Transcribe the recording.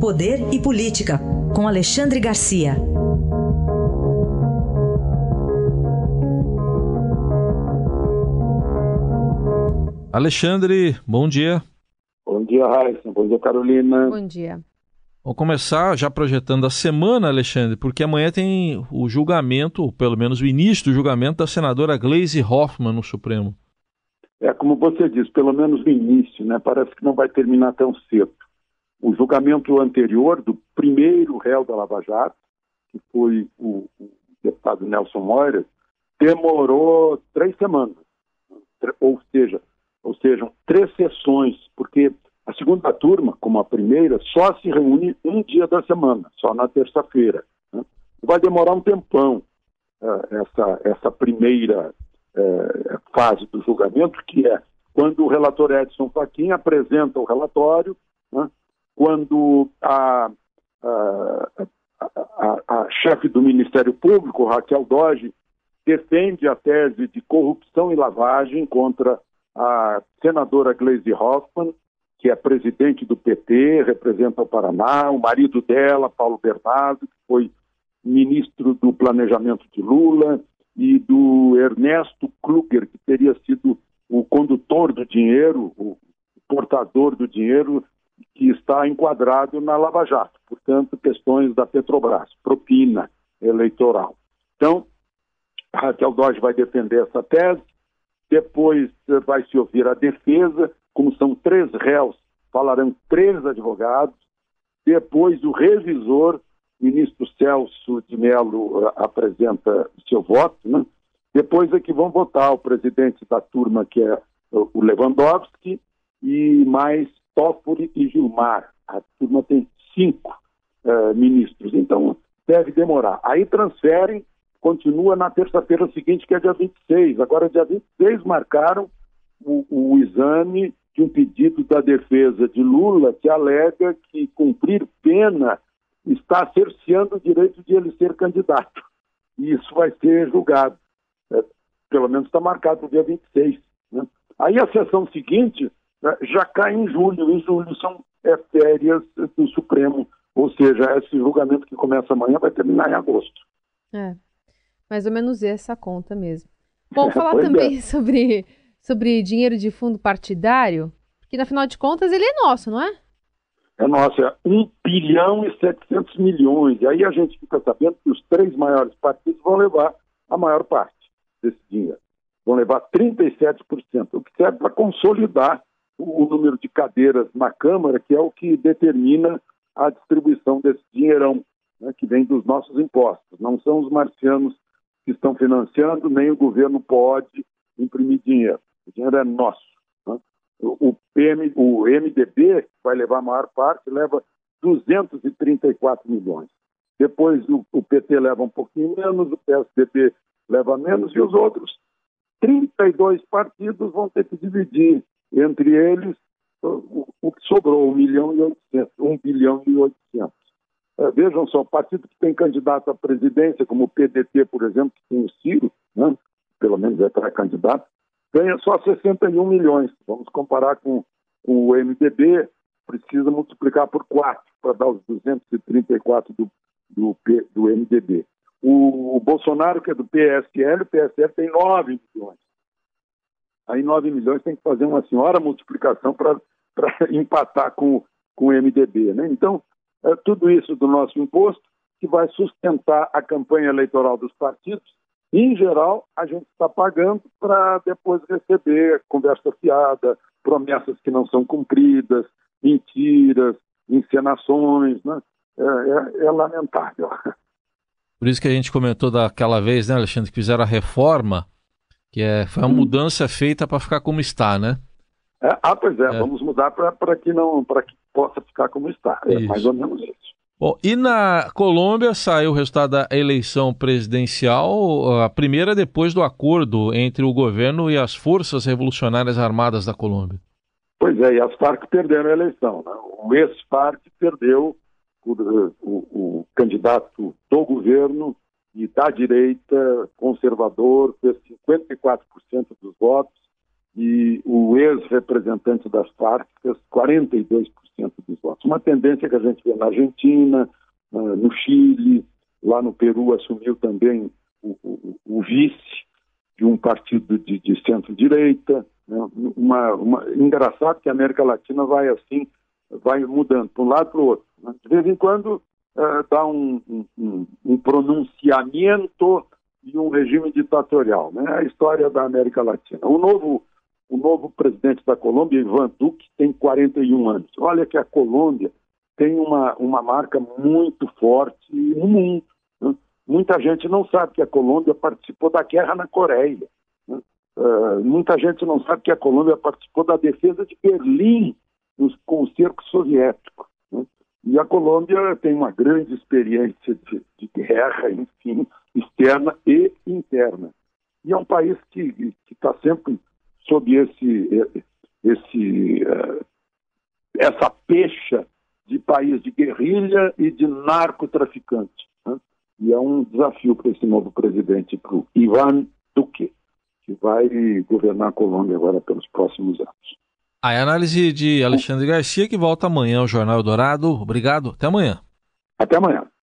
Poder e Política, com Alexandre Garcia. Alexandre, bom dia. Bom dia, Raíssa. Bom dia, Carolina. Bom dia. Vamos começar já projetando a semana, Alexandre, porque amanhã tem o julgamento, ou pelo menos o início do julgamento da senadora Gleisi Hoffmann no Supremo. É como você disse, pelo menos o início, né? Parece que não vai terminar tão cedo. O julgamento anterior do primeiro réu da Lava Jato, que foi o, o deputado Nelson Moira, demorou três semanas, ou seja, ou seja, três sessões, porque a segunda turma, como a primeira, só se reúne um dia da semana, só na terça-feira. Né? Vai demorar um tempão uh, essa, essa primeira uh, fase do julgamento, que é quando o relator Edson Fachin apresenta o relatório, né? Quando a, a, a, a chefe do Ministério Público, Raquel Doge, defende a tese de corrupção e lavagem contra a senadora Gleisi Hoffmann, que é presidente do PT, representa o Paraná, o marido dela, Paulo Bernardo, que foi ministro do Planejamento de Lula, e do Ernesto Kluger, que teria sido o condutor do dinheiro, o portador do dinheiro, que está enquadrado na Lava Jato, portanto, questões da Petrobras, propina eleitoral. Então, a Raquel Dodge vai defender essa tese, depois eh, vai se ouvir a defesa, como são três réus, falarão três advogados, depois o revisor, ministro Celso de Mello, uh, apresenta seu voto, né? depois é que vão votar o presidente da turma, que é o Lewandowski, e mais Toffoli e Gilmar. A turma tem cinco uh, ministros, então deve demorar. Aí transferem continua na terça-feira seguinte, que é dia 26. Agora, dia 26, marcaram o, o exame de um pedido da defesa de Lula que alega que cumprir pena está cerceando o direito de ele ser candidato. E isso vai ser julgado. É, pelo menos está marcado o dia 26. Né? Aí a sessão seguinte né, já cai em julho. Em julho são é, férias do Supremo. Ou seja, esse julgamento que começa amanhã vai terminar em agosto. É mais ou menos essa conta mesmo. Bom, falar também é. sobre, sobre dinheiro de fundo partidário, que na final de contas ele é nosso, não é? É nosso, é 1 bilhão e 700 milhões. E aí a gente fica sabendo que os três maiores partidos vão levar a maior parte desse dinheiro. Vão levar 37%, o que serve para consolidar o, número de cadeiras na Câmara, que é o que determina a distribuição desse dinheirão né, que vem dos nossos impostos. Não são os marcianos que estão financiando, nem o governo pode imprimir dinheiro. O dinheiro é nosso. Né? O, PM, o MDB, que vai levar a maior parte, leva 234 milhões. Depois o, o PT leva um pouquinho menos, o PSDB leva menos e os outros 32 partidos vão ter que dividir entre eles o, que sobrou, 1 milhão e 800, 1 bilhão e 800. É, vejam só, partido que tem candidato à presidência, como o PDT, por exemplo, que tem o Ciro, né, pelo menos é pré-candidato, ganha só 61 milhões. Vamos comparar com, com o MDB, precisa multiplicar por 4 para dar os 234 do, do, do MDB. O, o, Bolsonaro, que é do PSL, o PSL tem 9 milhões. Aí 9 milhões tem que fazer uma senhora multiplicação para empatar com, com o MDB. Né? Então, é, tudo isso do nosso imposto que vai sustentar a campanha eleitoral dos partidos. em geral, a gente está pagando para depois receber conversa fiada, promessas que não são cumpridas, mentiras, encenações, né? é, é, é lamentável. Por isso que a gente comentou daquela vez, né, Alexandre, que fizeram a reforma, que é, foi uma hum. mudança feita para ficar como está, né? É, ah, pois é, é. vamos mudar para que não para que possa ficar como está. É isso. mais ou menos isso. Bom, e na Colômbia saiu o resultado da eleição presidencial, a primeira depois do acordo entre o governo e as forças revolucionárias armadas da Colômbia. Pois é, e as Farc perderam a eleição. Né? O ex-Farc perdeu o, o, o candidato do governo e da direita conservador, fez 54% dos votos, e o ex-representante das Farc fez 42% dos votos. Uma tendência que a gente vê na Argentina, no Chile, lá no Peru assumiu também o, o, o vice de um partido de, de centro-direita. Né? Uma, uma, engraçado que a América Latina vai assim, vai mudando para um lado para o outro. Né? De vez em quando uh, dá um, um, pronunciamento e um regime ditatorial. Né? A história da América Latina. O novo, o novo presidente da Colômbia, Ivan Duque, tem 41 anos. Olha que a Colômbia tem uma, uma marca muito forte no mundo. Né? Muita gente não sabe que a Colômbia participou da guerra na Coreia. Né? Uh, muita gente não sabe que a Colômbia participou da defesa de Berlim com o cerco soviético. E a Colômbia tem uma grande experiência de, de, guerra, enfim, externa e interna. E é um país que está sempre sob esse, esse, uh, essa pecha de país de guerrilha e de narcotraficante. Né? E é um desafio para esse novo presidente, para o Ivan Duque, que vai governar a Colômbia agora pelos próximos anos. A análise de Alexandre Garcia, que volta amanhã ao Jornal Dourado. Obrigado, até amanhã. Até amanhã.